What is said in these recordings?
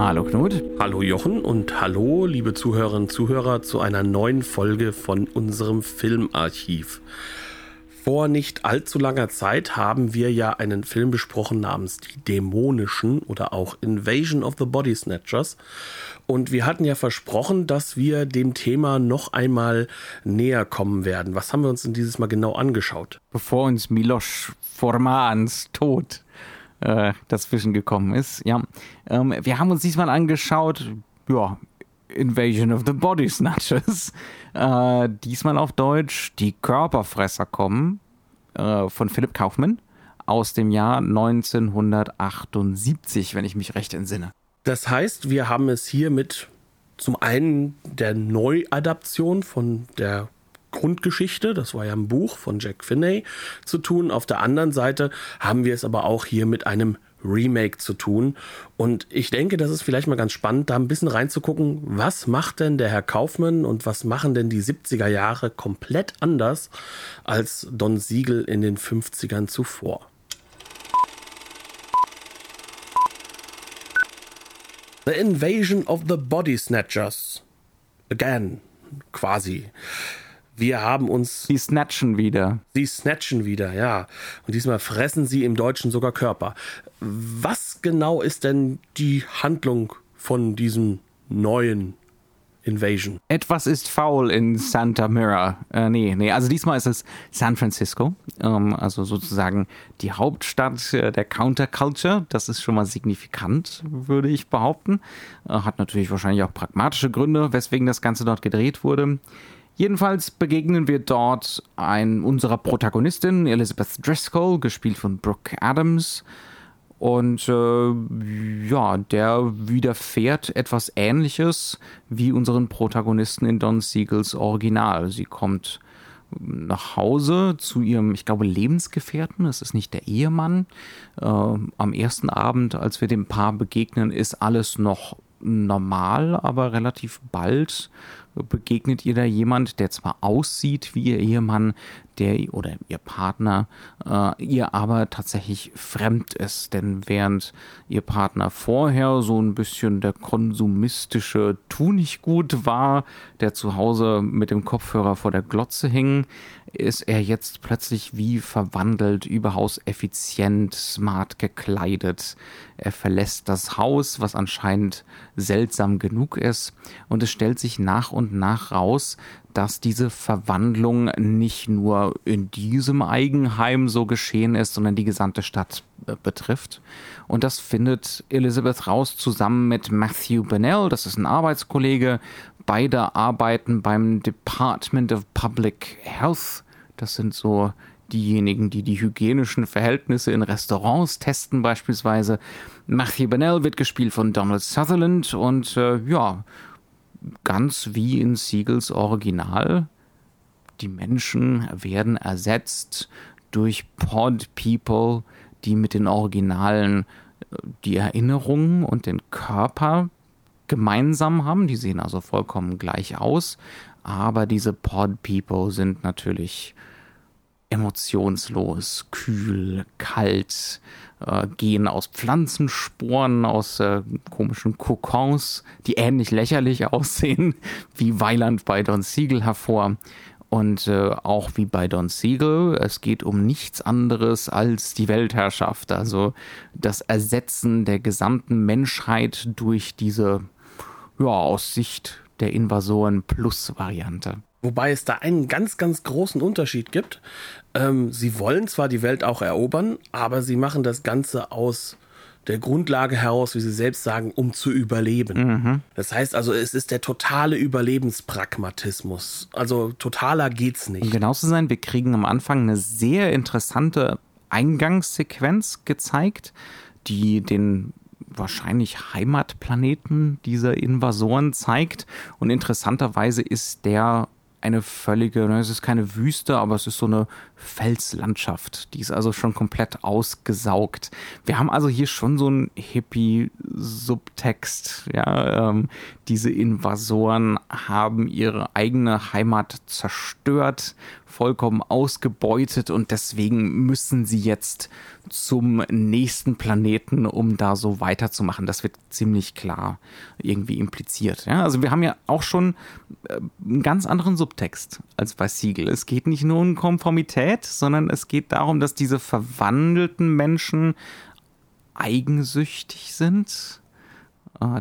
Hallo Knut. Hallo Jochen und hallo liebe Zuhörerinnen und Zuhörer zu einer neuen Folge von unserem Filmarchiv. Vor nicht allzu langer Zeit haben wir ja einen Film besprochen namens Die Dämonischen oder auch Invasion of the Body Snatchers. Und wir hatten ja versprochen, dass wir dem Thema noch einmal näher kommen werden. Was haben wir uns denn dieses Mal genau angeschaut? Bevor uns Milos Formans Tod äh, dazwischen gekommen ist. Ja, ähm, wir haben uns diesmal angeschaut, ja, Invasion of the Body Snatchers. Äh, diesmal auf Deutsch Die Körperfresser kommen äh, von Philipp Kaufmann aus dem Jahr 1978, wenn ich mich recht entsinne. Das heißt, wir haben es hier mit zum einen der Neuadaption von der Grundgeschichte, das war ja ein Buch von Jack Finney, zu tun. Auf der anderen Seite haben wir es aber auch hier mit einem Remake zu tun. Und ich denke, das ist vielleicht mal ganz spannend, da ein bisschen reinzugucken, was macht denn der Herr Kaufmann und was machen denn die 70er Jahre komplett anders als Don Siegel in den 50ern zuvor. The Invasion of the Body Snatchers. Again, quasi. Wir haben uns. Sie snatchen wieder. Sie snatchen wieder, ja. Und diesmal fressen sie im Deutschen sogar Körper. Was genau ist denn die Handlung von diesem neuen Invasion? Etwas ist faul in Santa Mira. Äh, nee, nee, also diesmal ist es San Francisco. Ähm, also sozusagen die Hauptstadt äh, der Counterculture. Das ist schon mal signifikant, würde ich behaupten. Äh, hat natürlich wahrscheinlich auch pragmatische Gründe, weswegen das Ganze dort gedreht wurde. Jedenfalls begegnen wir dort ein, unserer Protagonistin, Elizabeth Driscoll, gespielt von Brooke Adams. Und äh, ja, der widerfährt etwas Ähnliches wie unseren Protagonisten in Don Siegels Original. Sie kommt nach Hause zu ihrem, ich glaube, Lebensgefährten. Es ist nicht der Ehemann. Äh, am ersten Abend, als wir dem Paar begegnen, ist alles noch normal, aber relativ bald begegnet ihr da jemand, der zwar aussieht wie ihr Ehemann, der oder ihr Partner, äh, ihr aber tatsächlich fremd ist. Denn während ihr Partner vorher so ein bisschen der konsumistische Tu war, der zu Hause mit dem Kopfhörer vor der Glotze hing, ist er jetzt plötzlich wie verwandelt, überaus effizient, smart gekleidet. Er verlässt das Haus, was anscheinend seltsam genug ist, und es stellt sich nach und nach raus, dass diese Verwandlung nicht nur in diesem Eigenheim so geschehen ist, sondern die gesamte Stadt äh, betrifft. Und das findet Elizabeth raus zusammen mit Matthew Bennell, das ist ein Arbeitskollege. Beide arbeiten beim Department of Public Health. Das sind so diejenigen, die die hygienischen Verhältnisse in Restaurants testen beispielsweise. Matthew Bennell wird gespielt von Donald Sutherland und äh, ja, ganz wie in Siegels Original. Die Menschen werden ersetzt durch Pod People, die mit den Originalen äh, die Erinnerungen und den Körper gemeinsam haben. Die sehen also vollkommen gleich aus. Aber diese Pod People sind natürlich emotionslos, kühl, kalt, äh, gehen aus Pflanzensporen, aus äh, komischen Kokons, die ähnlich lächerlich aussehen wie Weiland bei Don Siegel hervor. Und äh, auch wie bei Don Siegel, es geht um nichts anderes als die Weltherrschaft, also das Ersetzen der gesamten Menschheit durch diese, ja, aus Sicht der Invasoren Plus-Variante. Wobei es da einen ganz, ganz großen Unterschied gibt. Ähm, sie wollen zwar die Welt auch erobern, aber sie machen das Ganze aus der Grundlage heraus, wie sie selbst sagen, um zu überleben. Mhm. Das heißt also, es ist der totale Überlebenspragmatismus. Also totaler geht's nicht. Um genau zu sein, wir kriegen am Anfang eine sehr interessante Eingangssequenz gezeigt, die den wahrscheinlich Heimatplaneten dieser Invasoren zeigt. Und interessanterweise ist der eine völlige, ne, es ist keine Wüste, aber es ist so eine Felslandschaft. Die ist also schon komplett ausgesaugt. Wir haben also hier schon so einen Hippie-Subtext. Ja, ähm, diese Invasoren haben ihre eigene Heimat zerstört, vollkommen ausgebeutet und deswegen müssen sie jetzt zum nächsten Planeten, um da so weiterzumachen. Das wird ziemlich klar irgendwie impliziert. Ja, also wir haben ja auch schon äh, einen ganz anderen Subtext als bei Siegel. Es geht nicht nur um Konformität, sondern es geht darum, dass diese verwandelten Menschen eigensüchtig sind,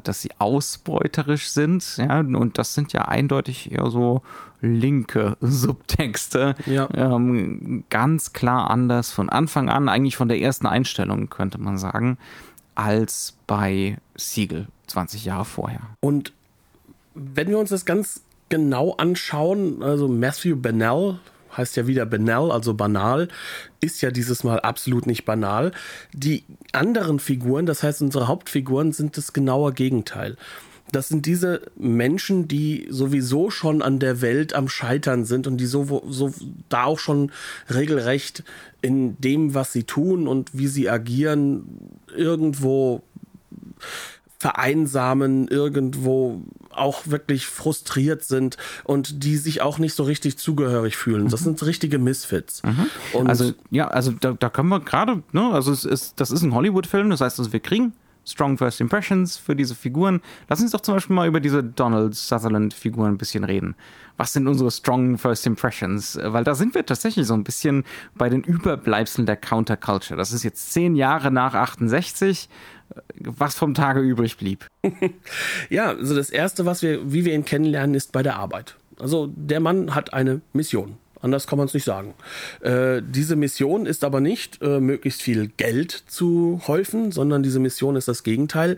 dass sie ausbeuterisch sind, ja, und das sind ja eindeutig eher so linke Subtexte. Ja. Ähm, ganz klar anders von Anfang an, eigentlich von der ersten Einstellung, könnte man sagen, als bei Siegel 20 Jahre vorher. Und wenn wir uns das ganz genau anschauen, also Matthew Bennell, heißt ja wieder Benell, also banal, ist ja dieses Mal absolut nicht banal. Die anderen Figuren, das heißt unsere Hauptfiguren, sind das genaue Gegenteil. Das sind diese Menschen, die sowieso schon an der Welt am Scheitern sind und die so, so da auch schon regelrecht in dem, was sie tun und wie sie agieren, irgendwo vereinsamen, irgendwo auch wirklich frustriert sind und die sich auch nicht so richtig zugehörig fühlen. Das mhm. sind richtige Misfits. Mhm. also ja, also da, da können wir gerade, ne, also es ist, das ist ein Hollywood-Film, das heißt, also wir kriegen Strong First Impressions für diese Figuren. Lass uns doch zum Beispiel mal über diese Donald Sutherland-Figur ein bisschen reden. Was sind unsere Strong First Impressions? Weil da sind wir tatsächlich so ein bisschen bei den Überbleibseln der Counterculture. Das ist jetzt zehn Jahre nach 68 was vom Tage übrig blieb. ja, also das erste, was wir, wie wir ihn kennenlernen, ist bei der Arbeit. Also der Mann hat eine Mission. Anders kann man es nicht sagen. Äh, diese Mission ist aber nicht, äh, möglichst viel Geld zu häufen, sondern diese Mission ist das Gegenteil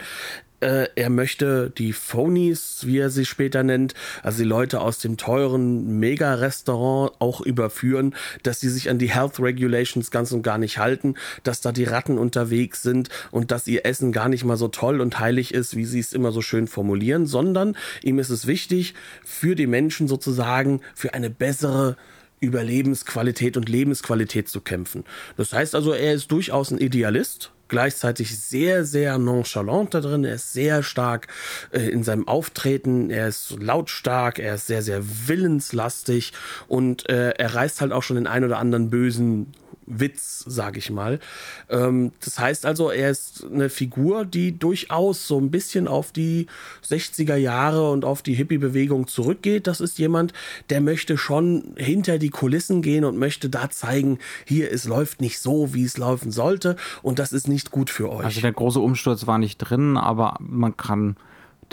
äh, er möchte die Phonies, wie er sie später nennt, also die Leute aus dem teuren Mega-Restaurant auch überführen, dass sie sich an die Health Regulations ganz und gar nicht halten, dass da die Ratten unterwegs sind und dass ihr Essen gar nicht mal so toll und heilig ist, wie sie es immer so schön formulieren, sondern ihm ist es wichtig, für die Menschen sozusagen für eine bessere Überlebensqualität und Lebensqualität zu kämpfen. Das heißt also, er ist durchaus ein Idealist, gleichzeitig sehr, sehr nonchalant da drin. Er ist sehr stark äh, in seinem Auftreten. Er ist lautstark. Er ist sehr, sehr willenslastig und äh, er reißt halt auch schon den ein oder anderen bösen Witz, sage ich mal. Ähm, das heißt also, er ist eine Figur, die durchaus so ein bisschen auf die 60er Jahre und auf die Hippie-Bewegung zurückgeht. Das ist jemand, der möchte schon hinter die Kulissen gehen und möchte da zeigen, hier, es läuft nicht so, wie es laufen sollte und das ist nicht gut für euch. Also der große Umsturz war nicht drin, aber man kann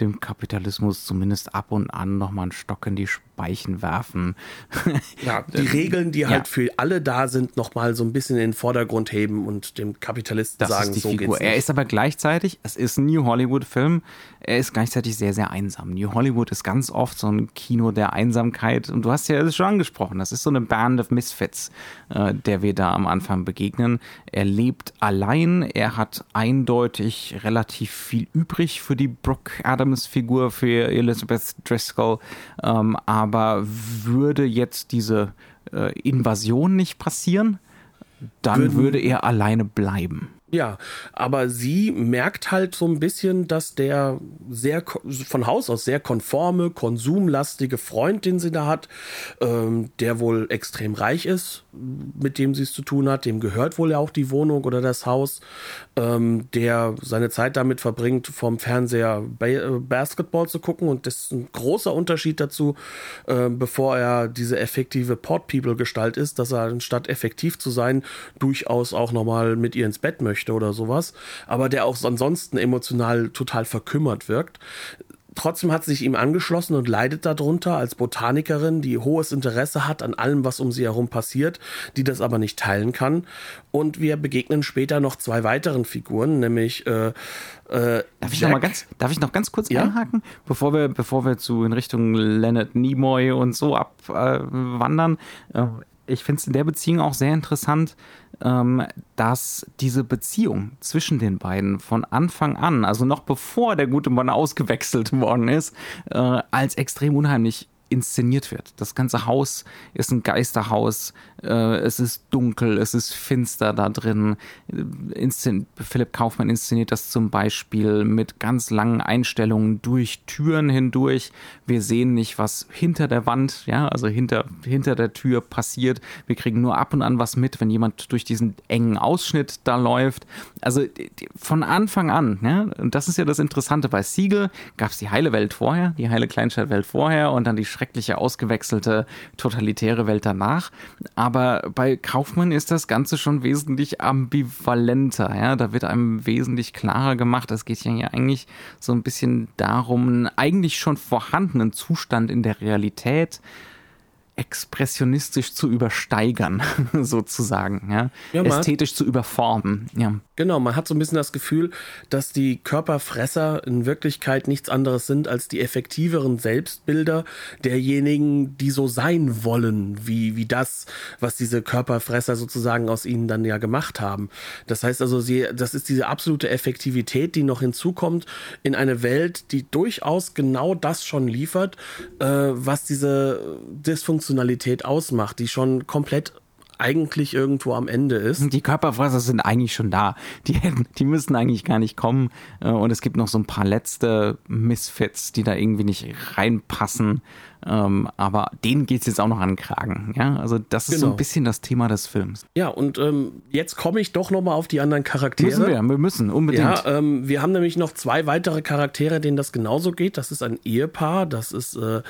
dem Kapitalismus zumindest ab und an nochmal einen Stock in die Speichen werfen. Ja, die Regeln, die halt für alle da sind, nochmal so ein bisschen in den Vordergrund heben und dem Kapitalisten das sagen, so Figur. geht's nicht. Er ist aber gleichzeitig, es ist ein New Hollywood-Film, er ist gleichzeitig sehr, sehr einsam. New Hollywood ist ganz oft so ein Kino der Einsamkeit und du hast ja das schon angesprochen, das ist so eine Band of Misfits, äh, der wir da am Anfang begegnen. Er lebt allein, er hat eindeutig relativ viel übrig für die Brooke Adams-Figur, für Elizabeth Driscoll, ähm, aber aber würde jetzt diese äh, Invasion nicht passieren, dann Würden, würde er alleine bleiben. Ja, aber sie merkt halt so ein bisschen, dass der sehr von Haus aus sehr konforme, konsumlastige Freund, den sie da hat, ähm, der wohl extrem reich ist, mit dem sie es zu tun hat, dem gehört wohl ja auch die Wohnung oder das Haus, ähm, der seine Zeit damit verbringt, vom Fernseher ba Basketball zu gucken. Und das ist ein großer Unterschied dazu, äh, bevor er diese effektive Port People Gestalt ist, dass er anstatt effektiv zu sein, durchaus auch nochmal mit ihr ins Bett möchte oder sowas, aber der auch ansonsten emotional total verkümmert wirkt. Trotzdem hat sie sich ihm angeschlossen und leidet darunter als Botanikerin, die hohes Interesse hat an allem, was um sie herum passiert, die das aber nicht teilen kann. Und wir begegnen später noch zwei weiteren Figuren, nämlich äh, äh, darf, ich noch mal ganz, darf ich noch ganz kurz ja? einhaken, bevor wir, bevor wir zu in Richtung Leonard Nimoy und so abwandern? Äh, ich finde es in der Beziehung auch sehr interessant, dass diese Beziehung zwischen den beiden von Anfang an, also noch bevor der gute Mann ausgewechselt worden ist, äh, als extrem unheimlich inszeniert wird. Das ganze Haus ist ein Geisterhaus, äh, es ist dunkel, es ist finster da drin. Inszen Philipp Kaufmann inszeniert das zum Beispiel mit ganz langen Einstellungen durch Türen hindurch. Wir sehen nicht, was hinter der Wand, ja, also hinter, hinter der Tür passiert. Wir kriegen nur ab und an was mit, wenn jemand durch diesen engen Ausschnitt da läuft. Also von Anfang an, ja, und das ist ja das Interessante. Bei Siegel gab es die heile Welt vorher, die heile Kleinstadtwelt vorher und dann die schreckliche, ausgewechselte, totalitäre Welt danach. Aber bei Kaufmann ist das Ganze schon wesentlich ambivalenter. Ja? Da wird einem wesentlich klarer gemacht. Es geht ja eigentlich so ein bisschen darum, einen eigentlich schon vorhandenen Zustand in der Realität expressionistisch zu übersteigern, sozusagen, ja. ja ästhetisch zu überformen. Ja. Genau, man hat so ein bisschen das Gefühl, dass die Körperfresser in Wirklichkeit nichts anderes sind als die effektiveren Selbstbilder derjenigen, die so sein wollen, wie, wie das, was diese Körperfresser sozusagen aus ihnen dann ja gemacht haben. Das heißt also, sie, das ist diese absolute Effektivität, die noch hinzukommt in eine Welt, die durchaus genau das schon liefert, äh, was diese Dysfunktionalität ausmacht, die schon komplett eigentlich irgendwo am Ende ist. Die Körperfresser sind eigentlich schon da. Die, hätten, die müssen eigentlich gar nicht kommen. Äh, und es gibt noch so ein paar letzte Misfits, die da irgendwie nicht reinpassen. Ähm, aber denen geht es jetzt auch noch an den Kragen. Ja? Also das ist genau. so ein genau. bisschen das Thema des Films. Ja, und ähm, jetzt komme ich doch nochmal auf die anderen Charaktere. Müssen wir, wir müssen, unbedingt. Ja, ähm, wir haben nämlich noch zwei weitere Charaktere, denen das genauso geht. Das ist ein Ehepaar, das ist äh,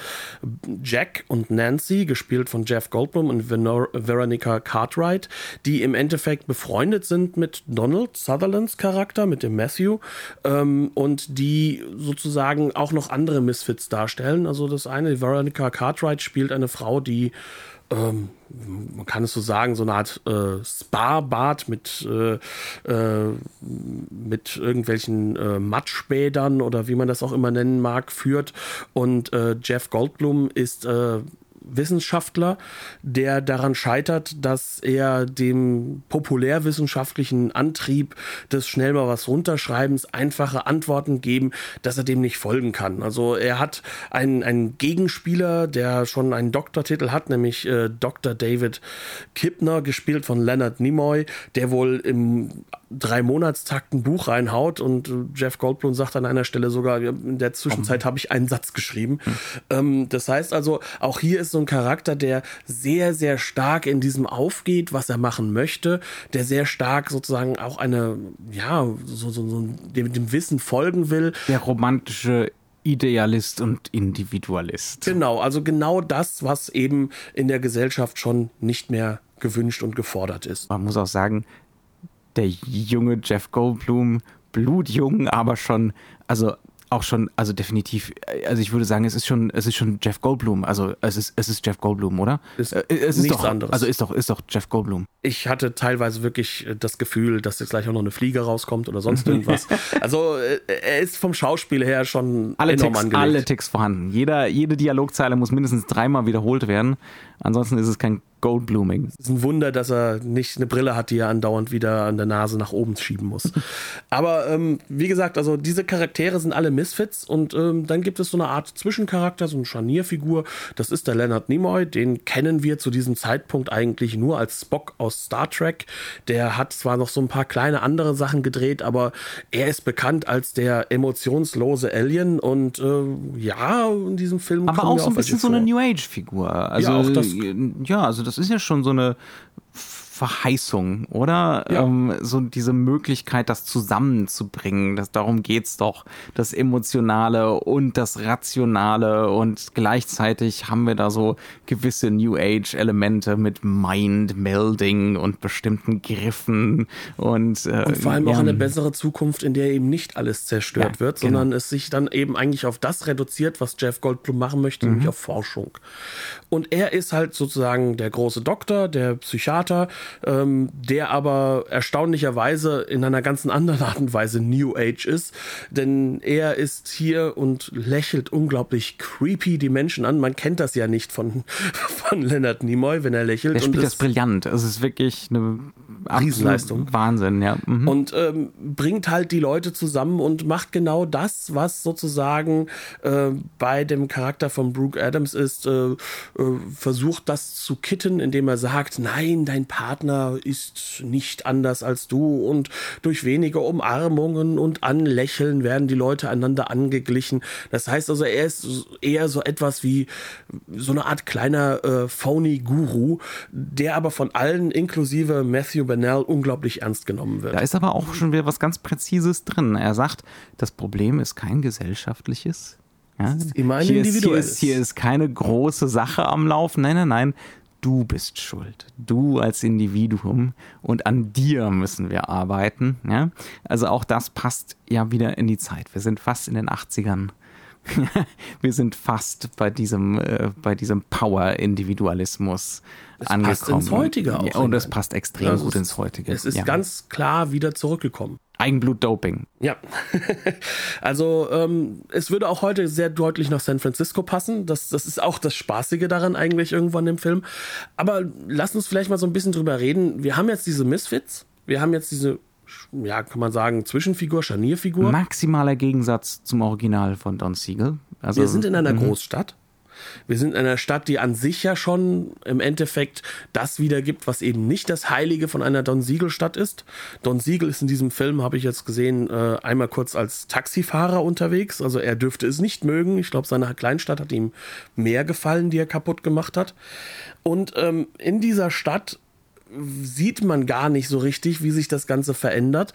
Jack und Nancy, gespielt von Jeff Goldblum und Venor Veronica Cartwright, die im Endeffekt befreundet sind mit Donald Sutherlands Charakter, mit dem Matthew, ähm, und die sozusagen auch noch andere Misfits darstellen. Also das eine, Veronica Veronica Cartwright spielt eine Frau, die ähm, man kann es so sagen, so eine Art äh, Spa-Bad mit, äh, äh, mit irgendwelchen äh, Matschbädern oder wie man das auch immer nennen mag, führt. Und äh, Jeff Goldblum ist äh, Wissenschaftler, der daran scheitert, dass er dem populärwissenschaftlichen Antrieb des schnell mal was runterschreibens einfache Antworten geben, dass er dem nicht folgen kann. Also er hat einen, einen Gegenspieler, der schon einen Doktortitel hat, nämlich äh, Dr. David Kipner, gespielt von Leonard Nimoy, der wohl im drei Monatstakt ein Buch reinhaut und Jeff Goldblum sagt an einer Stelle sogar, in der Zwischenzeit habe ich einen Satz geschrieben. Hm. Ähm, das heißt also, auch hier ist so ein Charakter, der sehr, sehr stark in diesem aufgeht, was er machen möchte, der sehr stark sozusagen auch eine, ja, so, so, so dem, dem Wissen folgen will. Der romantische Idealist und Individualist. Genau, also genau das, was eben in der Gesellschaft schon nicht mehr gewünscht und gefordert ist. Man muss auch sagen, der junge Jeff Goldblum, blutjung, aber schon, also auch schon, also definitiv, also ich würde sagen, es ist schon, es ist schon Jeff Goldblum. Also es ist, es ist Jeff Goldblum, oder? Ist äh, es ist nichts doch, anderes. Also ist doch, ist doch Jeff Goldblum. Ich hatte teilweise wirklich äh, das Gefühl, dass jetzt gleich auch noch eine Fliege rauskommt oder sonst irgendwas. also äh, er ist vom Schauspiel her schon alle enorm Ticks, angelegt. Alle Ticks vorhanden. Jeder, jede Dialogzeile muss mindestens dreimal wiederholt werden. Ansonsten ist es kein Goldblooming. Es ist ein Wunder, dass er nicht eine Brille hat, die er andauernd wieder an der Nase nach oben schieben muss. Aber ähm, wie gesagt, also diese Charaktere sind alle Misfits und ähm, dann gibt es so eine Art Zwischencharakter, so eine Scharnierfigur. Das ist der Leonard Nimoy. Den kennen wir zu diesem Zeitpunkt eigentlich nur als Spock aus Star Trek. Der hat zwar noch so ein paar kleine andere Sachen gedreht, aber er ist bekannt als der emotionslose Alien und äh, ja, in diesem Film. Aber auch so ein bisschen so eine New Age-Figur. Also, ja, auch das, ja, also das ist ja schon so eine Verheißung, oder? Ja. Ähm, so diese Möglichkeit, das zusammenzubringen. Das, darum geht's doch. Das Emotionale und das Rationale und gleichzeitig haben wir da so gewisse New Age-Elemente mit Mind-Melding und bestimmten Griffen und, äh, und vor allem ja. auch eine bessere Zukunft, in der eben nicht alles zerstört ja, wird, sondern genau. es sich dann eben eigentlich auf das reduziert, was Jeff Goldblum machen möchte, mhm. nämlich auf Forschung. Und er ist halt sozusagen der große Doktor, der Psychiater, ähm, der aber erstaunlicherweise in einer ganzen anderen Art und Weise New Age ist. Denn er ist hier und lächelt unglaublich creepy die Menschen an. Man kennt das ja nicht von, von Leonard Nimoy, wenn er lächelt. Er spielt das brillant. Es ist wirklich eine, Riesenleistung. Wahnsinn, ja. Mhm. Und ähm, bringt halt die Leute zusammen und macht genau das, was sozusagen äh, bei dem Charakter von Brooke Adams ist, äh, äh, versucht das zu kitten, indem er sagt, nein, dein Partner ist nicht anders als du und durch wenige Umarmungen und Anlächeln werden die Leute einander angeglichen. Das heißt also, er ist eher so etwas wie so eine Art kleiner äh, phony Guru, der aber von allen, inklusive Matthew Bennell, unglaublich ernst genommen wird. Da ist aber auch schon wieder was ganz Präzises drin. Er sagt, das Problem ist kein gesellschaftliches. Ja? ist immer ein hier, ist, hier, ist, hier ist keine große Sache am Laufen. Nein, nein, nein. Du bist schuld. Du als Individuum. Und an dir müssen wir arbeiten. Ja? Also auch das passt ja wieder in die Zeit. Wir sind fast in den 80ern. wir sind fast bei diesem, äh, bei diesem Power-Individualismus angekommen. passt ins Heutige auch Ja, und es hinein. passt extrem Also gut ins Heutige. Es ist ja. ganz klar wieder zurückgekommen. Eigenblut-Doping. Ja, also ähm, es würde auch heute sehr deutlich nach San Francisco passen. Das, das ist auch das Spaßige daran eigentlich irgendwann im Film. Aber lass uns vielleicht mal so ein bisschen drüber reden. Wir haben jetzt diese Misfits, wir haben jetzt diese, ja, kann man sagen, Zwischenfigur, Scharnierfigur. Maximaler Gegensatz zum Original von Don Siegel. Also, Wir sind in einer Großstadt. Wir sind in einer Stadt, die an sich ja schon im Endeffekt das wiedergibt, was eben nicht das Heilige von einer Don Siegel-Stadt ist. Don Siegel ist in diesem Film, habe ich jetzt gesehen, äh, einmal kurz als Taxifahrer unterwegs. Also er dürfte es nicht mögen. Ich glaube, seine Kleinstadt hat ihm mehr gefallen, die er kaputt gemacht hat. Und ähm, in dieser Stadt sieht man gar nicht so richtig, wie sich das Ganze verändert.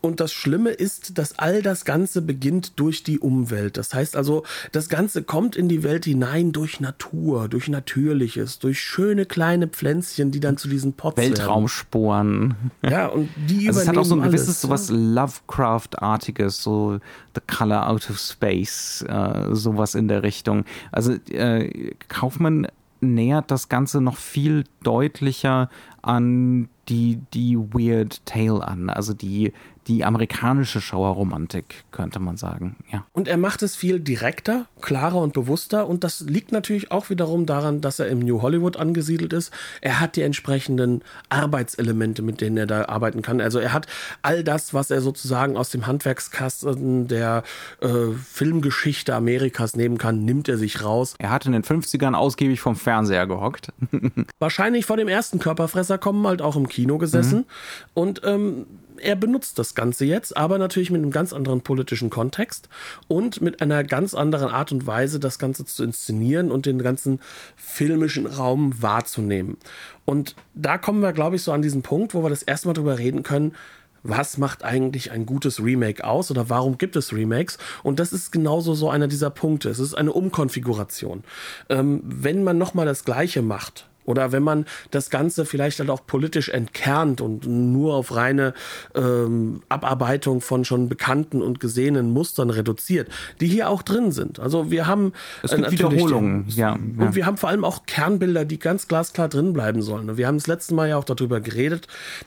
Und das Schlimme ist, dass all das Ganze beginnt durch die Umwelt. Das heißt also, das Ganze kommt in die Welt hinein durch Natur, durch Natürliches, durch schöne kleine Pflänzchen, die dann zu diesen Pots Weltraumsporen. werden. Ja, und die Also es hat auch so ein übernehmen gewisses alles. sowas Lovecraft-artiges, so The Color Out of Space, äh, sowas in der Richtung. Also äh, Kaufmann nähert das Ganze noch viel deutlicher an die, die Weird Tale an, also die, die amerikanische Schauerromantik, könnte man sagen. Ja. Und er macht es viel direkter, klarer und bewusster. Und das liegt natürlich auch wiederum daran, dass er im New Hollywood angesiedelt ist. Er hat die entsprechenden Arbeitselemente, mit denen er da arbeiten kann. Also er hat all das, was er sozusagen aus dem Handwerkskasten der äh, Filmgeschichte Amerikas nehmen kann, nimmt er sich raus. Er hat in den 50ern ausgiebig vom Fernseher gehockt. Wahrscheinlich vor dem ersten Körperfresser kommen, halt auch im Kino gesessen. Und ähm, er benutzt das Ganze jetzt, aber natürlich mit einem ganz anderen politischen Kontext und mit einer ganz anderen Art und Weise, das Ganze zu inszenieren und den ganzen filmischen Raum wahrzunehmen. Und da kommen wir, glaube ich, so an diesen Punkt, wo wir das erste Mal drüber reden können, was macht eigentlich ein gutes Remake aus oder warum gibt es Remakes? Und das ist genauso so einer dieser Punkte. Es ist eine Umkonfiguration. Ähm, wenn man nochmal das Gleiche macht, oder wenn man das Ganze vielleicht halt auch politisch entkernt und nur auf reine ähm, Abarbeitung von schon bekannten und gesehenen Mustern reduziert, die hier auch drin sind. Also wir haben Es äh, gibt natürlich Wiederholungen, die- ja, Und ja. wir haben vor allem auch Kernbilder, die ganz glasklar drin bleiben sollen. Und wir haben das letzte Mal ja auch darüber geredet,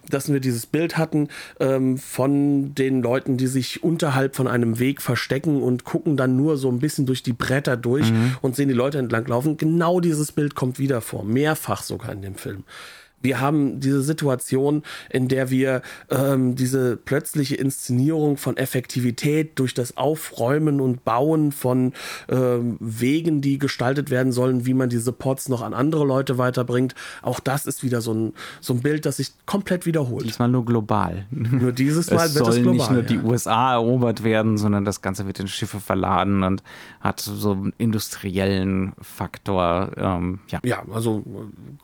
dass wir dieses Bild hatten ähm, von den Leuten, die sich unterhalb von einem Weg verstecken und gucken dann nur so ein bisschen durch die Bretter durch Mhm. und sehen die Leute entlanglaufen. Genau dieses Bild kommt wieder vor, mehrfach sogar in dem Film. Wir haben diese Situation, in der wir ähm, diese plötzliche Inszenierung von Effektivität durch das Aufräumen und Bauen von ähm, Wegen, die gestaltet werden sollen, wie man diese Pots noch an andere Leute weiterbringt. Auch das ist wieder so ein, so ein Bild, das sich komplett wiederholt. Diesmal nur global. Nur dieses Mal es wird soll es global. nicht nur die ja. USA erobert werden, sondern das Ganze wird in Schiffe verladen und hat so einen industriellen Faktor. Ähm, ja, ja, also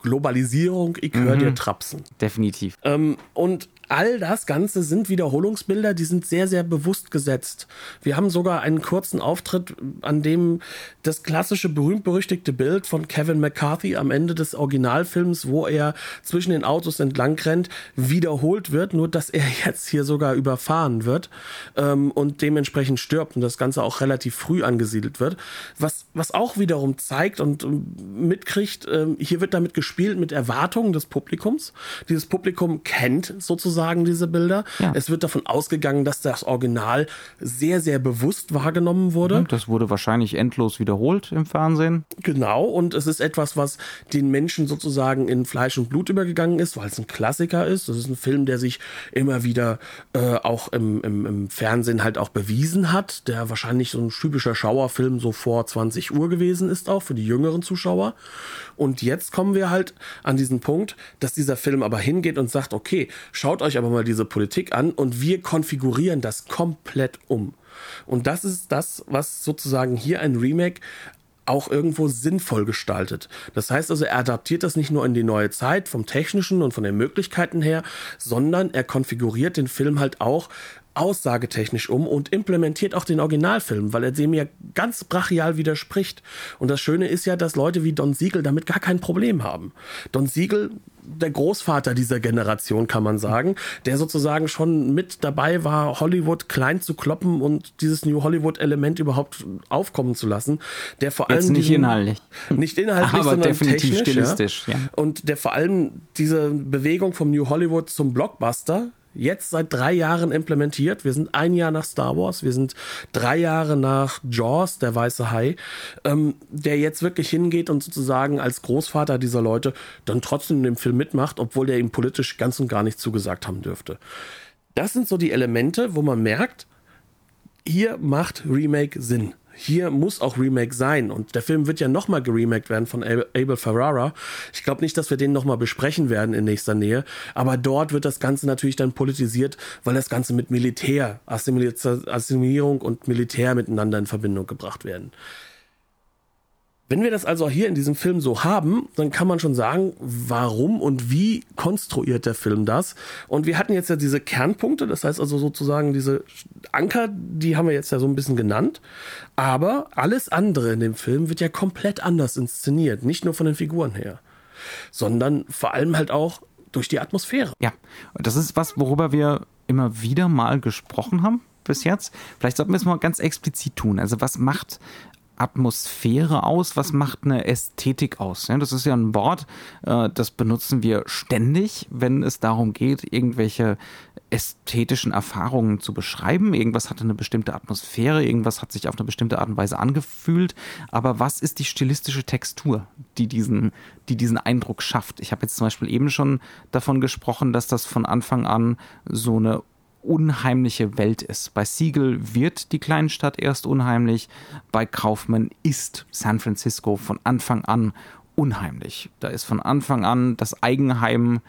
Globalisierung, ich Mhm. dir trapsen. definitiv. Ähm, und all das Ganze sind Wiederholungsbilder, die sind sehr, sehr bewusst gesetzt. Wir haben sogar einen kurzen Auftritt, an dem das klassische berühmt-berüchtigte Bild von Kevin McCarthy am Ende des Originalfilms, wo er zwischen den Autos entlang rennt, wiederholt wird, nur dass er jetzt hier sogar überfahren wird ähm, und dementsprechend stirbt und das Ganze auch relativ früh angesiedelt wird. Was, was auch wiederum zeigt und ähm, mitkriegt, ähm, hier wird damit gespielt mit Erwartungen des Publikums. Dieses Publikum kennt sozusagen sozusagen, diese Bilder. Ja. Es wird davon ausgegangen, dass das Original sehr, sehr bewusst wahrgenommen wurde. Das wurde wahrscheinlich endlos wiederholt im Fernsehen. Genau, und es ist etwas, was den Menschen sozusagen in Fleisch und Blut übergegangen ist, weil es ein Klassiker ist. Das ist ein Film, der sich immer wieder äh, auch im, im, im Fernsehen halt auch bewiesen hat, der wahrscheinlich so ein typischer Schauerfilm so vor 20 Uhr gewesen ist, auch für die jüngeren Zuschauer. Und jetzt kommen wir halt an diesen Punkt, dass dieser Film aber hingeht und sagt, okay, schaut euch aber mal diese Politik an und wir konfigurieren das komplett um. Und das ist das, was sozusagen hier ein Remake auch irgendwo sinnvoll gestaltet. Das heißt also, er adaptiert das nicht nur in die neue Zeit vom technischen und von den Möglichkeiten her, sondern er konfiguriert den Film halt auch aussagetechnisch um und implementiert auch den Originalfilm, weil er dem ja ganz brachial widerspricht. Und das Schöne ist ja, dass Leute wie Don Siegel damit gar kein Problem haben. Don Siegel, der Großvater dieser Generation, kann man sagen, der sozusagen schon mit dabei war, Hollywood klein zu kloppen und dieses New Hollywood-Element überhaupt aufkommen zu lassen, der vor allem. Jetzt nicht inhaltlich. Nicht inhaltlich, Aber sondern definitiv stilistisch, ja. ja. Und der vor allem diese Bewegung vom New Hollywood zum Blockbuster, jetzt seit drei Jahren implementiert. Wir sind ein Jahr nach Star Wars, wir sind drei Jahre nach Jaws, der weiße Hai, ähm, der jetzt wirklich hingeht und sozusagen als Großvater dieser Leute dann trotzdem in dem Film mitmacht, obwohl der ihm politisch ganz und gar nicht zugesagt haben dürfte. Das sind so die Elemente, wo man merkt, hier macht Remake Sinn hier muss auch Remake sein. Und der Film wird ja nochmal geremaked werden von Abel Ferrara. Ich glaube nicht, dass wir den nochmal besprechen werden in nächster Nähe. Aber dort wird das Ganze natürlich dann politisiert, weil das Ganze mit Militär, Assimilierung und Militär miteinander in Verbindung gebracht werden. Wenn wir das also hier in diesem Film so haben, dann kann man schon sagen, warum und wie konstruiert der Film das? Und wir hatten jetzt ja diese Kernpunkte, das heißt also sozusagen diese Anker, die haben wir jetzt ja so ein bisschen genannt. Aber alles andere in dem Film wird ja komplett anders inszeniert, nicht nur von den Figuren her, sondern vor allem halt auch durch die Atmosphäre. Ja, das ist was, worüber wir immer wieder mal gesprochen haben bis jetzt. Vielleicht sollten wir es mal ganz explizit tun. Also was macht Atmosphäre aus? Was macht eine Ästhetik aus? Ja, das ist ja ein Wort, äh, das benutzen wir ständig, wenn es darum geht, irgendwelche ästhetischen Erfahrungen zu beschreiben. Irgendwas hatte eine bestimmte Atmosphäre, irgendwas hat sich auf eine bestimmte Art und Weise angefühlt. Aber was ist die stilistische Textur, die diesen, die diesen Eindruck schafft? Ich habe jetzt zum Beispiel eben schon davon gesprochen, dass das von Anfang an so eine unheimliche Welt ist. Bei Siegel wird die Kleinstadt erst unheimlich, bei Kaufmann ist San Francisco von Anfang an unheimlich. Da ist von Anfang an das Eigenheim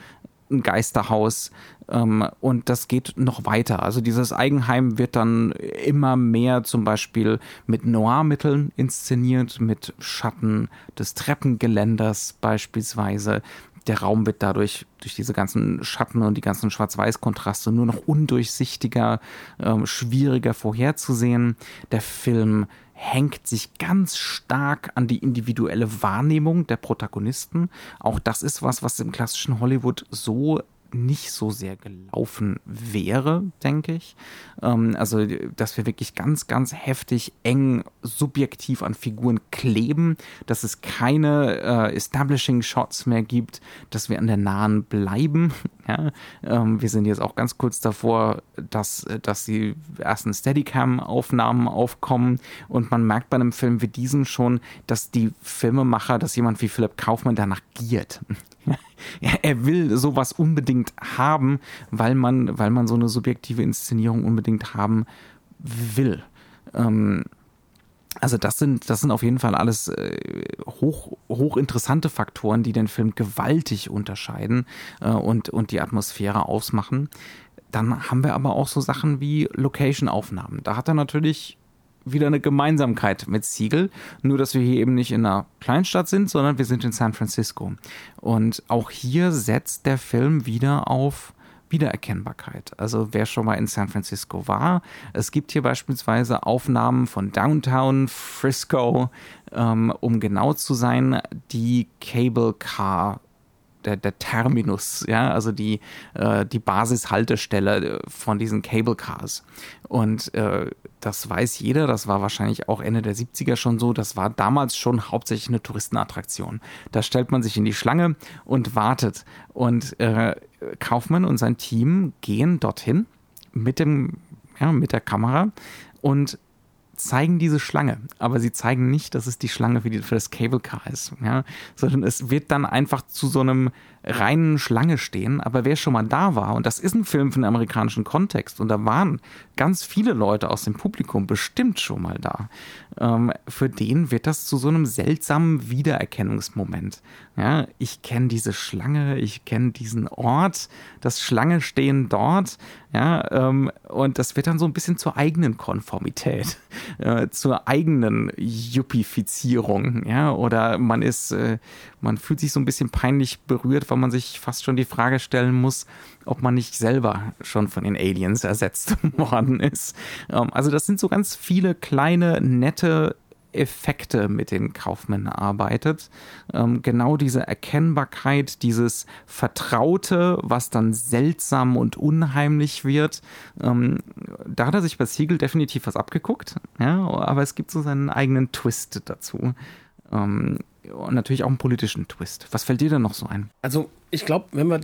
ein Geisterhaus ähm, und das geht noch weiter. Also dieses Eigenheim wird dann immer mehr zum Beispiel mit Noir-Mitteln inszeniert, mit Schatten des Treppengeländers beispielsweise der Raum wird dadurch durch diese ganzen Schatten und die ganzen Schwarz-Weiß-Kontraste nur noch undurchsichtiger, ähm, schwieriger vorherzusehen. Der Film hängt sich ganz stark an die individuelle Wahrnehmung der Protagonisten. Auch das ist was, was im klassischen Hollywood so nicht so sehr gelaufen wäre, denke ich. Ähm, also, dass wir wirklich ganz, ganz heftig, eng, subjektiv an Figuren kleben, dass es keine äh, Establishing Shots mehr gibt, dass wir an der Nahen bleiben. Ja? Ähm, wir sind jetzt auch ganz kurz davor, dass, dass die ersten Steadicam-Aufnahmen aufkommen und man merkt bei einem Film wie diesem schon, dass die Filmemacher, dass jemand wie Philipp Kaufmann danach giert er will sowas unbedingt haben, weil man, weil man so eine subjektive Inszenierung unbedingt haben will. Ähm, also das sind, das sind auf jeden Fall alles äh, hoch, hochinteressante Faktoren, die den Film gewaltig unterscheiden äh, und, und die Atmosphäre ausmachen. Dann haben wir aber auch so Sachen wie Location-Aufnahmen. Da hat er natürlich wieder eine Gemeinsamkeit mit Siegel, nur dass wir hier eben nicht in einer Kleinstadt sind, sondern wir sind in San Francisco. Und auch hier setzt der Film wieder auf Wiedererkennbarkeit. Also wer schon mal in San Francisco war, es gibt hier beispielsweise Aufnahmen von Downtown Frisco, ähm, um genau zu sein, die Cable Car der, der Terminus, ja, also die, äh, die Basishaltestelle von diesen Cable Cars. Und äh, das weiß jeder, das war wahrscheinlich auch Ende der 70er schon so, das war damals schon hauptsächlich eine Touristenattraktion. Da stellt man sich in die Schlange und wartet. Und äh, Kaufmann und sein Team gehen dorthin mit dem, ja, mit der Kamera und zeigen diese Schlange, aber sie zeigen nicht, dass es die Schlange für, die, für das Cable Car ist, ja, sondern es wird dann einfach zu so einem reinen Schlange stehen. Aber wer schon mal da war, und das ist ein Film für den amerikanischen Kontext, und da waren ganz viele Leute aus dem Publikum bestimmt schon mal da, ähm, für den wird das zu so einem seltsamen Wiedererkennungsmoment. Ja, ich kenne diese Schlange, ich kenne diesen Ort, das Schlange stehen dort, ja, ähm, und das wird dann so ein bisschen zur eigenen Konformität, äh, zur eigenen Juppifizierung, ja, oder man ist, äh, man fühlt sich so ein bisschen peinlich berührt, weil man sich fast schon die Frage stellen muss, ob man nicht selber schon von den Aliens ersetzt worden ist. Ähm, also das sind so ganz viele kleine, nette Effekte, mit denen Kaufmann arbeitet. Ähm, genau diese Erkennbarkeit, dieses Vertraute, was dann seltsam und unheimlich wird. Ähm, da hat er sich bei Siegel definitiv was abgeguckt, ja, aber es gibt so seinen eigenen Twist dazu. Ähm, und natürlich auch einen politischen Twist. Was fällt dir denn noch so ein? Also, ich glaube, wenn wir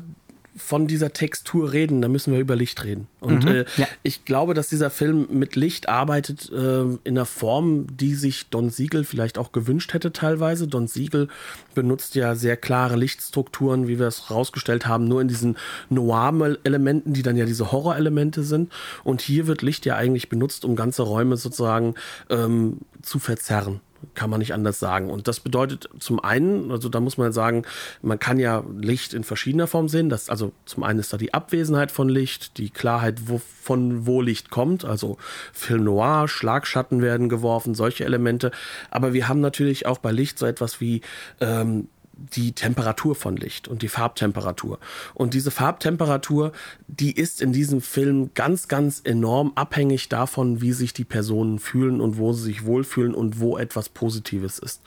von dieser Textur reden, dann müssen wir über Licht reden. Und Mhm, äh, ja. ich glaube, dass dieser Film mit Licht arbeitet äh, in einer Form, die sich Don Siegel vielleicht auch gewünscht hätte teilweise. Don Siegel benutzt ja sehr klare Lichtstrukturen, wie wir es rausgestellt haben, nur in diesen Noir-Elementen, die dann ja diese Horror-Elemente sind. Und hier wird Licht ja eigentlich benutzt, um ganze Räume sozusagen ähm, zu verzerren kann man nicht anders sagen. Und das bedeutet zum einen, also da muss man sagen, man kann ja Licht in verschiedener Form sehen. Das, also zum einen ist da die Abwesenheit von Licht, die Klarheit, wo, von wo Licht kommt, also Film Noir, Schlagschatten werden geworfen, solche Elemente. Aber wir haben natürlich auch bei Licht so etwas wie ähm, die Temperatur von Licht und die Farbtemperatur. Und diese Farbtemperatur, die ist in diesem Film ganz, ganz enorm abhängig davon, wie sich die Personen fühlen und wo sie sich wohlfühlen und wo etwas Positives ist.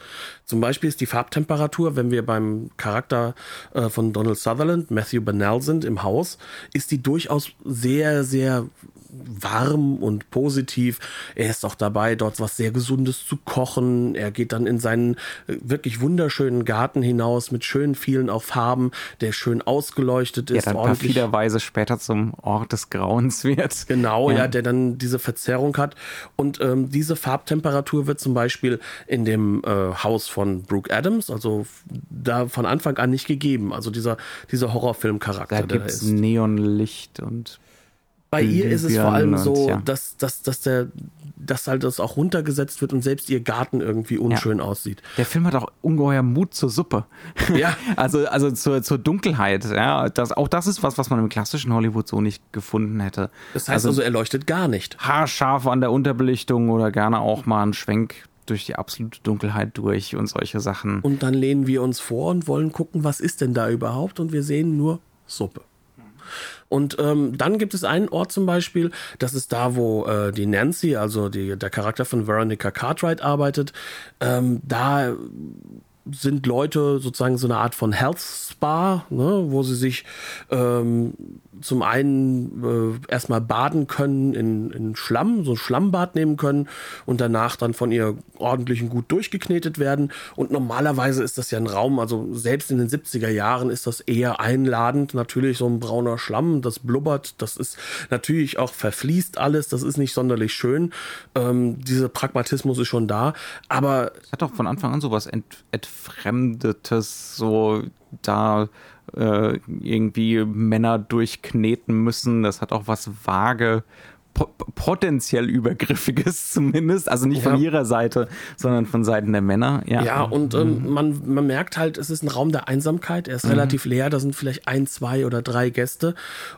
Zum Beispiel ist die Farbtemperatur, wenn wir beim Charakter äh, von Donald Sutherland, Matthew Bennell sind im Haus, ist die durchaus sehr, sehr warm und positiv. Er ist auch dabei, dort was sehr Gesundes zu kochen. Er geht dann in seinen äh, wirklich wunderschönen Garten hinaus mit schönen vielen auch Farben, der schön ausgeleuchtet Der ist. dann ordentlich- perfiderweise später zum Ort des Grauens wird. Genau, ja. Ja. der dann diese Verzerrung hat. Und ähm, diese Farbtemperatur wird zum Beispiel in dem äh, Haus von Brooke Adams, also da von Anfang an nicht gegeben. Also dieser, dieser Horrorfilmcharakter, Da der gibt es ist. Neonlicht und Bei ihr ist es vor allem so, ja. dass, dass, dass der dass halt das auch runtergesetzt wird und selbst ihr Garten irgendwie unschön aussieht. Der Film hat auch ungeheuer Mut zur Suppe. Ja. also also zur, zur Dunkelheit. Ja, das, auch das ist was, was man im klassischen Hollywood so nicht gefunden hätte. Das heißt also, er leuchtet gar nicht. haarscharf an der Unterbelichtung oder gerne auch mal ein Schwenk durch die absolute Dunkelheit durch und solche Sachen. Und dann lehnen wir uns vor und wollen gucken, was ist denn da überhaupt? Und wir sehen nur Suppe. Und ähm, dann gibt es einen Ort zum Beispiel, das ist da, wo äh, die Nancy, also die, der Charakter von Veronica Cartwright arbeitet. Ähm, da sind Leute sozusagen so eine Art von Health Spa, ne, wo sie sich ähm, zum einen äh, erstmal baden können in, in Schlamm, so ein Schlammbad nehmen können und danach dann von ihr ordentlich und gut durchgeknetet werden. Und normalerweise ist das ja ein Raum, also selbst in den 70er Jahren ist das eher einladend. Natürlich so ein brauner Schlamm, das blubbert, das ist natürlich auch verfließt alles, das ist nicht sonderlich schön. Ähm, dieser Pragmatismus ist schon da, aber Es hat auch von Anfang an so was Ent Entfremdetes, so da äh, irgendwie Männer durchkneten müssen. Das hat auch was vage, po potenziell übergriffiges zumindest. Also nicht von Ja. ihrer Seite, sondern von Seiten der Männer. Ja, Ja, und ähm, man, man merkt halt, es ist ein Raum der Einsamkeit. Er ist relativ leer. Da sind vielleicht ein, zwei oder drei Gäste.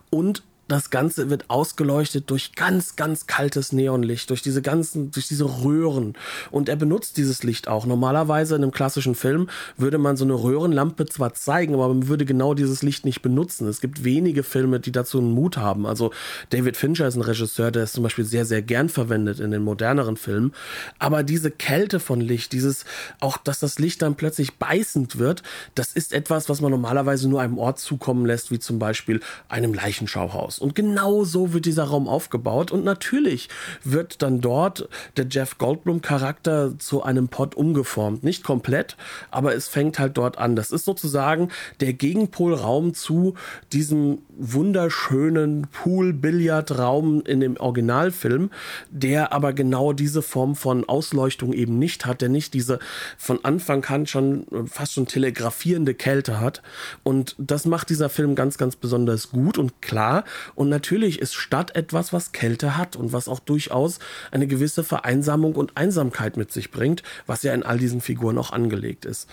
Und das Ganze wird ausgeleuchtet durch ganz, ganz kaltes Neonlicht, durch diese ganzen, durch diese Röhren. Und er benutzt dieses Licht auch. Normalerweise in einem klassischen Film würde man so eine Röhrenlampe zwar zeigen, aber man würde genau dieses Licht nicht benutzen. Es gibt wenige Filme, die dazu einen Mut haben. Also David Fincher ist ein Regisseur, der es zum Beispiel sehr, sehr gern verwendet in den moderneren Filmen. Aber diese Kälte von Licht, dieses, auch, dass das Licht dann plötzlich beißend wird, das ist etwas, was man normalerweise nur einem Ort zukommen lässt, wie zum Beispiel einem Leichenschauhaus. Und genau so wird dieser Raum aufgebaut. Und natürlich wird dann dort der Jeff Goldblum-Charakter zu einem Pod umgeformt. Nicht komplett, aber es fängt halt dort an. Das ist sozusagen der Gegenpolraum zu diesem wunderschönen Pool-Billard-Raum in dem Originalfilm, der aber genau diese Form von Ausleuchtung eben nicht hat, der nicht diese von Anfang an schon fast schon telegrafierende Kälte hat. Und das macht dieser Film ganz, ganz besonders gut und klar. Und natürlich ist Stadt etwas, was Kälte hat und was auch durchaus eine gewisse Vereinsamung und Einsamkeit mit sich bringt, was ja in all diesen Figuren auch angelegt ist.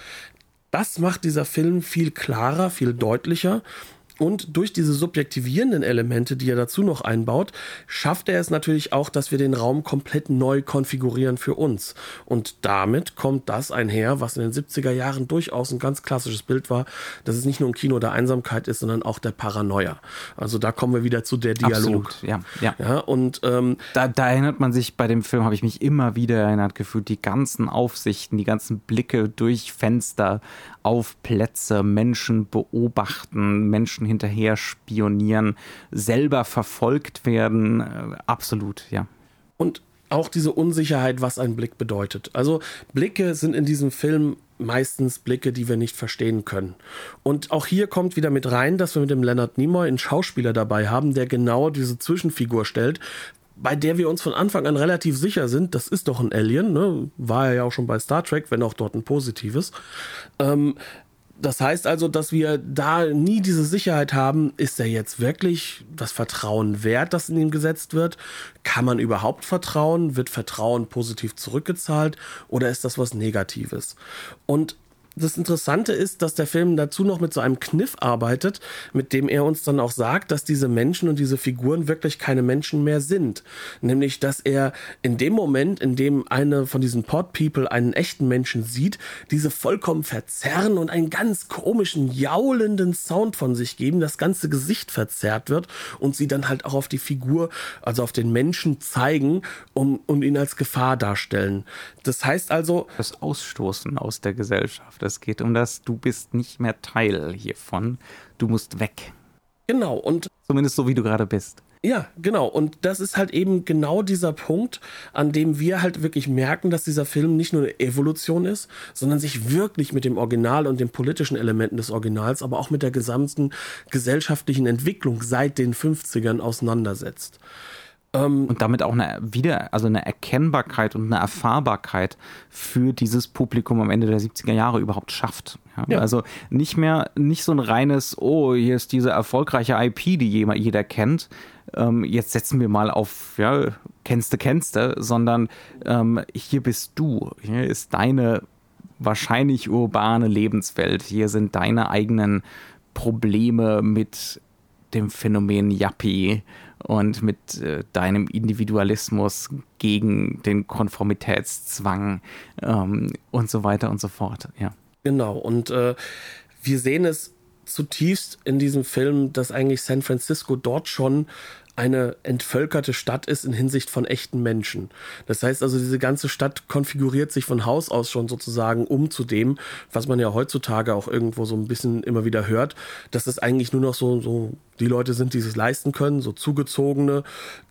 Das macht dieser Film viel klarer, viel deutlicher und durch diese subjektivierenden Elemente, die er dazu noch einbaut, schafft er es natürlich auch, dass wir den Raum komplett neu konfigurieren für uns. Und damit kommt das einher, was in den 70er Jahren durchaus ein ganz klassisches Bild war, dass es nicht nur ein Kino der Einsamkeit ist, sondern auch der Paranoia. Also da kommen wir wieder zu der Dialog. Absolut, ja, ja. ja und ähm, da, da erinnert man sich bei dem Film, habe ich mich immer wieder erinnert gefühlt, die ganzen Aufsichten, die ganzen Blicke durch Fenster auf Plätze, Menschen beobachten, Menschen hinterher spionieren, selber verfolgt werden. Äh, absolut, ja. Und auch diese Unsicherheit, was ein Blick bedeutet. Also Blicke sind in diesem Film meistens Blicke, die wir nicht verstehen können. Und auch hier kommt wieder mit rein, dass wir mit dem Leonard Nimoy einen Schauspieler dabei haben, der genau diese Zwischenfigur stellt, bei der wir uns von Anfang an relativ sicher sind, das ist doch ein Alien, ne? war er ja auch schon bei Star Trek, wenn auch dort ein positives. Ähm, das heißt also, dass wir da nie diese Sicherheit haben, ist er jetzt wirklich das Vertrauen wert, das in ihm gesetzt wird? Kann man überhaupt vertrauen? Wird Vertrauen positiv zurückgezahlt oder ist das was Negatives? Und das Interessante ist, dass der Film dazu noch mit so einem Kniff arbeitet, mit dem er uns dann auch sagt, dass diese Menschen und diese Figuren wirklich keine Menschen mehr sind. Nämlich, dass er in dem Moment, in dem eine von diesen Pod People einen echten Menschen sieht, diese vollkommen verzerren und einen ganz komischen, jaulenden Sound von sich geben, das ganze Gesicht verzerrt wird und sie dann halt auch auf die Figur, also auf den Menschen zeigen um, und ihn als Gefahr darstellen. Das heißt also. Das Ausstoßen aus der Gesellschaft. Es geht um das, du bist nicht mehr Teil hiervon. Du musst weg. Genau, und. Zumindest so, wie du gerade bist. Ja, genau. Und das ist halt eben genau dieser Punkt, an dem wir halt wirklich merken, dass dieser Film nicht nur eine Evolution ist, sondern sich wirklich mit dem Original und den politischen Elementen des Originals, aber auch mit der gesamten gesellschaftlichen Entwicklung seit den 50ern auseinandersetzt. Ähm, und damit auch eine wieder, also eine Erkennbarkeit und eine Erfahrbarkeit für dieses Publikum am Ende der 70er Jahre überhaupt schafft. Ja? Ja. Also nicht mehr, nicht so ein reines, oh, hier ist diese erfolgreiche IP, die jeder kennt. Ähm, jetzt setzen wir mal auf, ja, kennste, kennste, sondern ähm, hier bist du, hier ist deine wahrscheinlich urbane Lebenswelt, hier sind deine eigenen Probleme mit dem Phänomen Yuppie und mit äh, deinem Individualismus gegen den Konformitätszwang ähm, und so weiter und so fort. Ja. Genau, und äh, wir sehen es zutiefst in diesem Film, dass eigentlich San Francisco dort schon eine entvölkerte Stadt ist in Hinsicht von echten Menschen. Das heißt also, diese ganze Stadt konfiguriert sich von Haus aus schon sozusagen um zu dem, was man ja heutzutage auch irgendwo so ein bisschen immer wieder hört, dass es eigentlich nur noch so, so die Leute sind, die es leisten können, so zugezogene,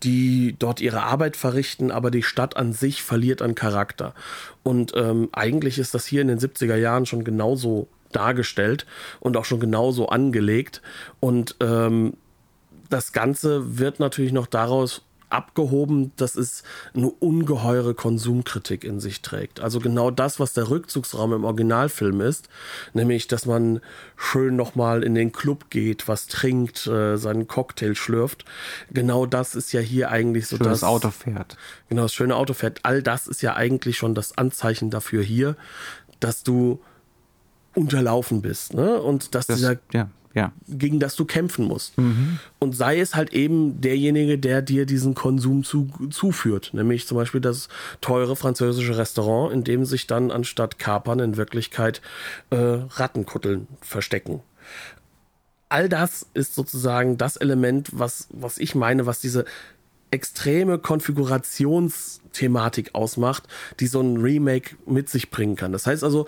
die dort ihre Arbeit verrichten, aber die Stadt an sich verliert an Charakter. Und ähm, eigentlich ist das hier in den 70er Jahren schon genauso dargestellt und auch schon genauso angelegt. Und ähm, das Ganze wird natürlich noch daraus abgehoben, dass es eine ungeheure Konsumkritik in sich trägt. Also genau das, was der Rückzugsraum im Originalfilm ist, nämlich, dass man schön nochmal in den Club geht, was trinkt, äh, seinen Cocktail schlürft. Genau das ist ja hier eigentlich so Schönes das Auto fährt. Genau, das schöne Auto fährt. All das ist ja eigentlich schon das Anzeichen dafür hier, dass du unterlaufen bist, ne? Und dass das, dieser ja ja. gegen das du kämpfen musst. Und sei es halt eben derjenige, der dir diesen Konsum zu, zuführt. Nämlich zum Beispiel das teure französische Restaurant, in dem sich dann anstatt Kapern in Wirklichkeit äh, Rattenkutteln verstecken. All das ist sozusagen das Element, was, was ich meine, was diese extreme Konfigurationsthematik ausmacht, die so ein Remake mit sich bringen kann. Das heißt also,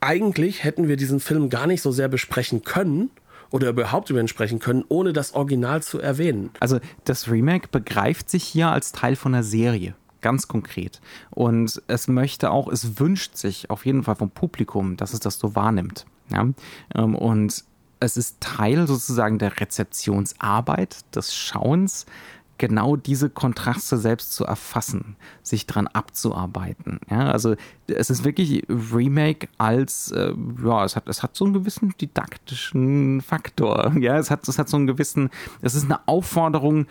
eigentlich hätten wir diesen Film gar nicht so sehr besprechen können oder überhaupt über ihn sprechen können, ohne das Original zu erwähnen. Also das Remake begreift sich hier als Teil von einer Serie. Ganz konkret. Und es möchte auch, es wünscht sich auf jeden Fall vom Publikum, dass es das so wahrnimmt. Ja? Ähm, Und es ist Teil sozusagen der Rezeptionsarbeit, des Schauens, genau diese Kontraste selbst zu erfassen, sich dran abzuarbeiten. Ja, also es ist wirklich Remake als, äh, ja, es hat, es hat so einen gewissen didaktischen Faktor. Ja, es hat, es hat so einen gewissen, es ist eine Aufforderung,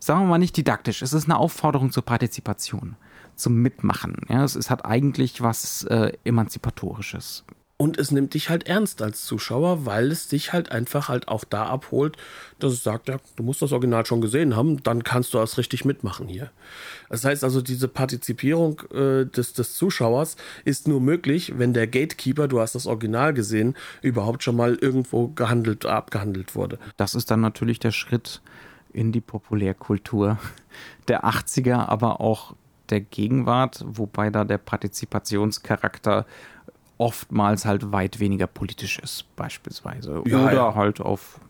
sagen wir mal nicht didaktisch, es ist eine Aufforderung zur Partizipation, zum Mitmachen. Ja, es, es hat eigentlich was äh, Emanzipatorisches. Und es nimmt dich halt ernst als Zuschauer, weil es dich halt einfach halt auch da abholt, dass es sagt, ja, du musst das Original schon gesehen haben, dann kannst du das richtig mitmachen hier. Das heißt also, diese Partizipierung äh, des, des Zuschauers ist nur möglich, wenn der Gatekeeper, du hast das Original gesehen, überhaupt schon mal irgendwo gehandelt, abgehandelt wurde. Das ist dann natürlich der Schritt in die Populärkultur der 80er, aber auch der Gegenwart, wobei da der Partizipationscharakter oftmals halt weit weniger politisch ist, beispielsweise. Ja, Oder ja. halt auf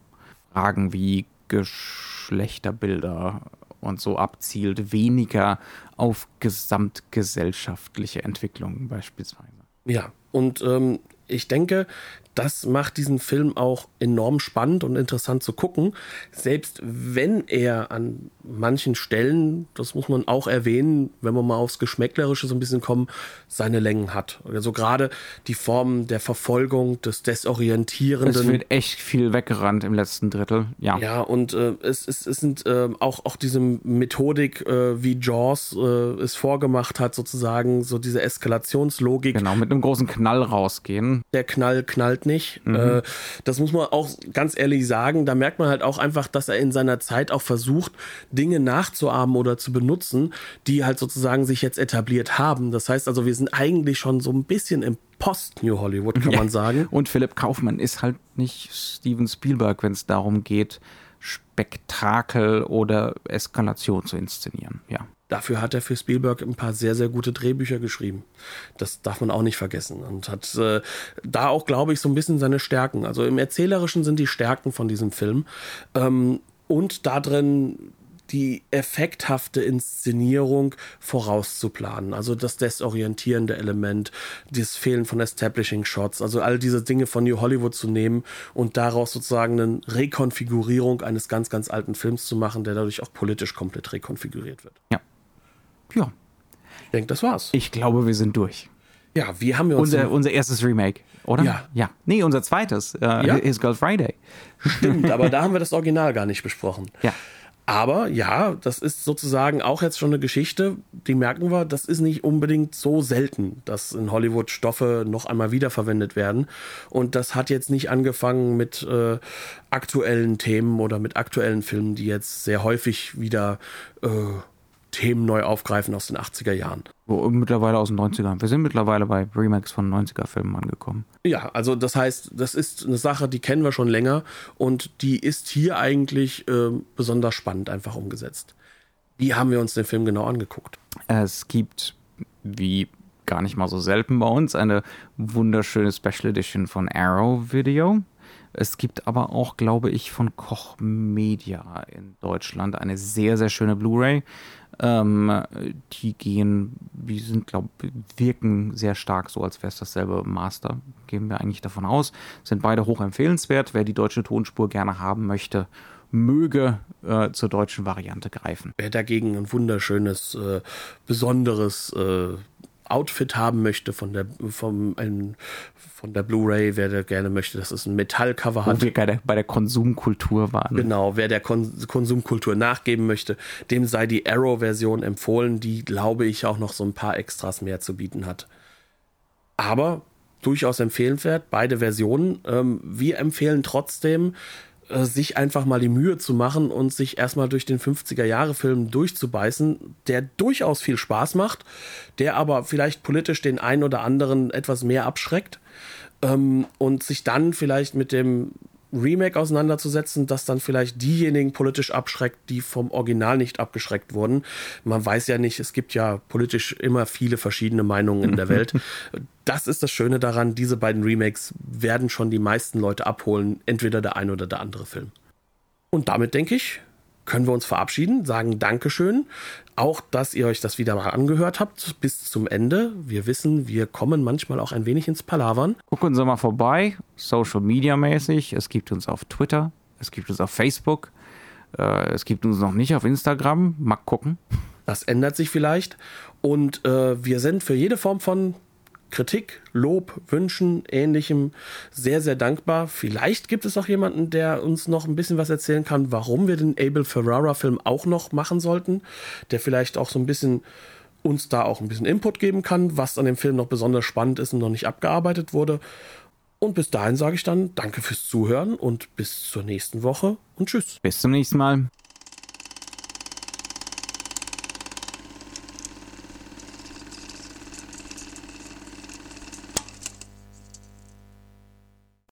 Fragen wie Geschlechterbilder und so abzielt, weniger auf gesamtgesellschaftliche Entwicklungen beispielsweise. Ja, und ähm, ich denke, das macht diesen Film auch enorm spannend und interessant zu gucken. Selbst wenn er an manchen Stellen, das muss man auch erwähnen, wenn wir mal aufs Geschmäcklerische so ein bisschen kommen, seine Längen hat. Also gerade die Form der Verfolgung, des Es Desorientierenden. wird echt viel weggerannt im letzten Drittel. Ja. Ja, und äh, es, es, es sind äh, auch, auch diese Methodik, äh, wie Jaws äh, es vorgemacht hat, sozusagen, so diese Eskalationslogik. Genau, mit einem großen Knall rausgehen. der Knall knallt nicht. Äh, das muss man auch ganz ehrlich sagen. Da merkt man halt auch einfach, dass er in seiner Zeit auch versucht, Dinge nachzuahmen oder zu benutzen, die halt sozusagen sich jetzt etabliert haben. Das heißt also, wir sind eigentlich schon so ein bisschen im Post-New Hollywood, kann man sagen. Und Philipp Kaufmann ist halt nicht Steven Spielberg, wenn es darum geht, Spektakel oder Eskalation zu inszenieren. Ja. Dafür hat er für Spielberg ein paar sehr, sehr gute Drehbücher geschrieben. Das darf man auch nicht vergessen. Und hat äh, da auch, glaube ich, so ein bisschen seine Stärken. Also im Erzählerischen sind die Stärken von diesem Film. Ähm, und da drin die effekthafte Inszenierung vorauszuplanen. Also das desorientierende Element, das Fehlen von Establishing Shots, also all diese Dinge von New Hollywood zu nehmen und daraus sozusagen eine Rekonfigurierung eines ganz, ganz alten Films zu machen, der dadurch auch politisch komplett rekonfiguriert wird. Ja. Ja. Ich denke, das war's. Ich glaube, wir sind durch. Ja, wie haben wir uns Unser, unser erstes Remake, oder? Ja. Ja. Nee, unser zweites. Äh, Ja? His Girl Friday. stimmt, aber da haben wir das Original gar nicht besprochen. Ja. Aber ja, das ist sozusagen auch jetzt schon eine Geschichte, die merken wir, das ist nicht unbedingt so selten, dass in Hollywood Stoffe noch einmal wiederverwendet werden. Und das hat jetzt nicht angefangen mit äh, aktuellen Themen oder mit aktuellen Filmen, die jetzt sehr häufig wieder äh, Themen neu aufgreifen aus den 80er Jahren. So, mittlerweile aus den 90ern. Wir sind mittlerweile bei Remakes von 90er-Filmen angekommen. Ja, also das heißt, das ist eine Sache, die kennen wir schon länger und die ist hier eigentlich äh, besonders spannend einfach umgesetzt. Wie haben wir uns den Film genau angeguckt? Es gibt, wie gar nicht mal so selten bei uns, eine wunderschöne Special Edition von Arrow Video. Es gibt aber auch, glaube ich, von Koch Media in Deutschland eine sehr, sehr schöne Blu-ray. Ähm, die gehen, die sind, glaube wirken sehr stark so, als wäre es dasselbe Master. Gehen wir eigentlich davon aus. Sind beide hoch empfehlenswert. Wer die deutsche Tonspur gerne haben möchte, möge äh, zur deutschen Variante greifen. Wer dagegen ein wunderschönes, äh, besonderes äh, Outfit haben möchte von der, vom, ein, von der Blu-ray, wer da gerne möchte, dass es ein Metallcover Wo hat. wir gerade bei der Konsumkultur waren. Genau, wer der Kon Konsumkultur nachgeben möchte, dem sei die Arrow-Version empfohlen, die, glaube ich, auch noch so ein paar Extras mehr zu bieten hat. Aber durchaus empfehlenswert, beide Versionen. Ähm, wir empfehlen trotzdem, sich einfach mal die Mühe zu machen und sich erstmal durch den 50er-Jahre-Film durchzubeißen, der durchaus viel Spaß macht, der aber vielleicht politisch den einen oder anderen etwas mehr abschreckt ähm, und sich dann vielleicht mit dem Remake auseinanderzusetzen, das dann vielleicht diejenigen politisch abschreckt, die vom Original nicht abgeschreckt wurden. Man weiß ja nicht, es gibt ja politisch immer viele verschiedene Meinungen in der Welt. Das ist das Schöne daran, diese beiden Remakes werden schon die meisten Leute abholen, entweder der eine oder der andere Film. Und damit denke ich, können wir uns verabschieden, sagen Dankeschön. Auch, dass ihr euch das wieder mal angehört habt bis zum Ende. Wir wissen, wir kommen manchmal auch ein wenig ins Palavern. Gucken Sie mal vorbei, Social Media mäßig. Es gibt uns auf Twitter, es gibt uns auf Facebook, äh, es gibt uns noch nicht auf Instagram. Mal gucken. Das ändert sich vielleicht. Und äh, wir sind für jede Form von Kritik, Lob, Wünschen, ähnlichem sehr, sehr dankbar. Vielleicht gibt es auch jemanden, der uns noch ein bisschen was erzählen kann, warum wir den Abel Ferrara-Film auch noch machen sollten, der vielleicht auch so ein bisschen uns da auch ein bisschen Input geben kann, was an dem Film noch besonders spannend ist und noch nicht abgearbeitet wurde. Und bis dahin sage ich dann danke fürs Zuhören und bis zur nächsten Woche und tschüss. Bis zum nächsten Mal.